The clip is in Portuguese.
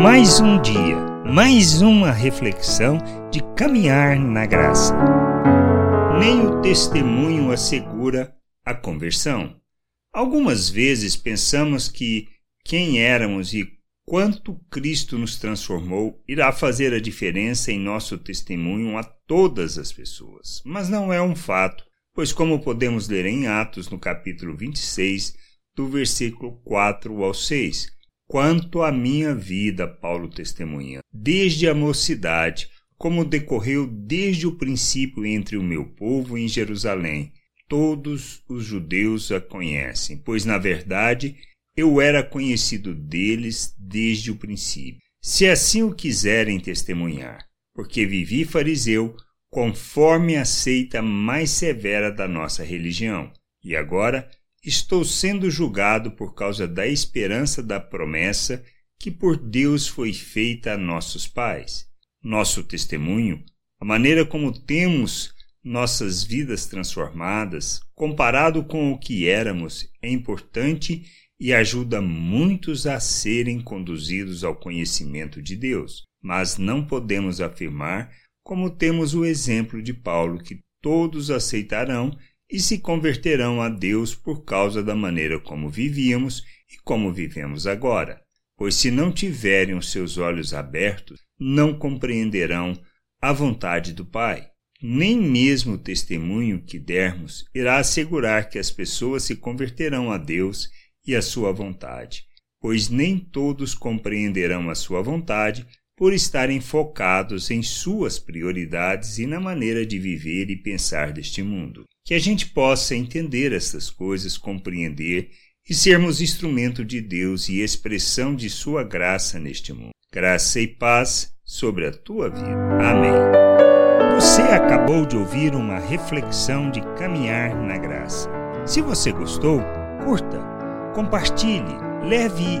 Mais um dia, mais uma reflexão de caminhar na graça. Nem o testemunho assegura a conversão. Algumas vezes pensamos que quem éramos e quanto Cristo nos transformou irá fazer a diferença em nosso testemunho a todas as pessoas. Mas não é um fato, pois, como podemos ler em Atos, no capítulo 26, do versículo 4 ao 6, quanto à minha vida, Paulo testemunha, desde a mocidade, como decorreu desde o princípio entre o meu povo em Jerusalém. Todos os judeus a conhecem, pois, na verdade, eu era conhecido deles desde o princípio. Se assim o quiserem testemunhar, porque vivi fariseu, conforme a seita mais severa da nossa religião, e agora estou sendo julgado por causa da esperança da promessa que por Deus foi feita a nossos pais. Nosso testemunho, a maneira como temos nossas vidas transformadas, comparado com o que éramos, é importante e ajuda muitos a serem conduzidos ao conhecimento de Deus. Mas não podemos afirmar, como temos o exemplo de Paulo, que todos aceitarão e se converterão a Deus por causa da maneira como vivíamos e como vivemos agora. Pois se não tiverem os seus olhos abertos, não compreenderão a vontade do Pai. Nem mesmo o testemunho que dermos irá assegurar que as pessoas se converterão a Deus e a sua vontade, pois nem todos compreenderão a sua vontade por estarem focados em suas prioridades e na maneira de viver e pensar deste mundo. Que a gente possa entender estas coisas, compreender e sermos instrumento de Deus e expressão de sua graça neste mundo. Graça e paz sobre a tua vida. Amém. Você acabou de ouvir uma reflexão de caminhar na graça. Se você gostou, curta Compartilhe, leve